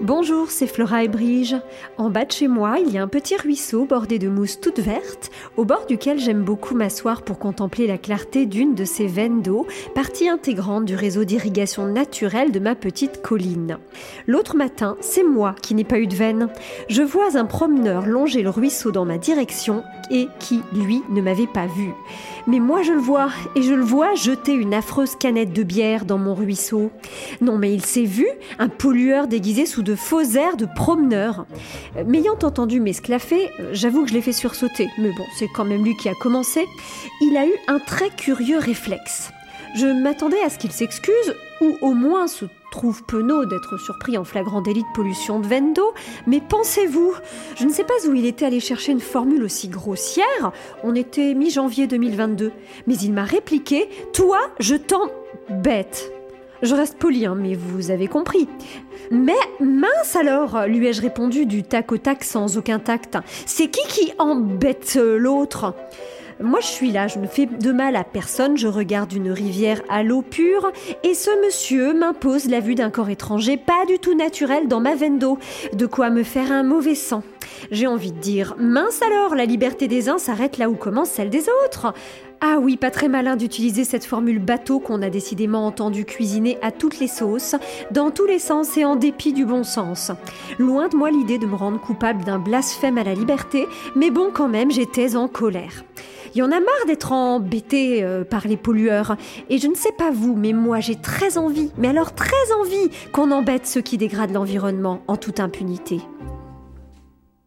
Bonjour, c'est Flora et Brige. En bas de chez moi, il y a un petit ruisseau bordé de mousse toute verte, au bord duquel j'aime beaucoup m'asseoir pour contempler la clarté d'une de ces veines d'eau, partie intégrante du réseau d'irrigation naturelle de ma petite colline. L'autre matin, c'est moi qui n'ai pas eu de veine. Je vois un promeneur longer le ruisseau dans ma direction et qui, lui, ne m'avait pas vu. Mais moi je le vois, et je le vois jeter une affreuse canette de bière dans mon ruisseau. Non mais il s'est vu, un pollueur déguisé sous de faux airs de promeneur. M'ayant entendu m'esclaffer, j'avoue que je l'ai fait sursauter, mais bon, c'est quand même lui qui a commencé. Il a eu un très curieux réflexe. Je m'attendais à ce qu'il s'excuse, ou au moins se trouve penaud d'être surpris en flagrant délit de pollution de d'eau, mais pensez-vous, je ne sais pas où il était allé chercher une formule aussi grossière, on était mi-janvier 2022, mais il m'a répliqué Toi, je t'embête. Je reste poli, hein, mais vous avez compris. Mais mince alors, lui ai-je répondu du tac au tac sans aucun tact. C'est qui qui embête l'autre? Moi, je suis là, je ne fais de mal à personne, je regarde une rivière à l'eau pure, et ce monsieur m'impose la vue d'un corps étranger pas du tout naturel dans ma veine d'eau, de quoi me faire un mauvais sang. J'ai envie de dire, mince alors, la liberté des uns s'arrête là où commence celle des autres. Ah oui, pas très malin d'utiliser cette formule bateau qu'on a décidément entendu cuisiner à toutes les sauces, dans tous les sens et en dépit du bon sens. Loin de moi l'idée de me rendre coupable d'un blasphème à la liberté, mais bon quand même, j'étais en colère. Il y en a marre d'être embêté euh, par les pollueurs. Et je ne sais pas vous, mais moi j'ai très envie, mais alors très envie, qu'on embête ceux qui dégradent l'environnement en toute impunité.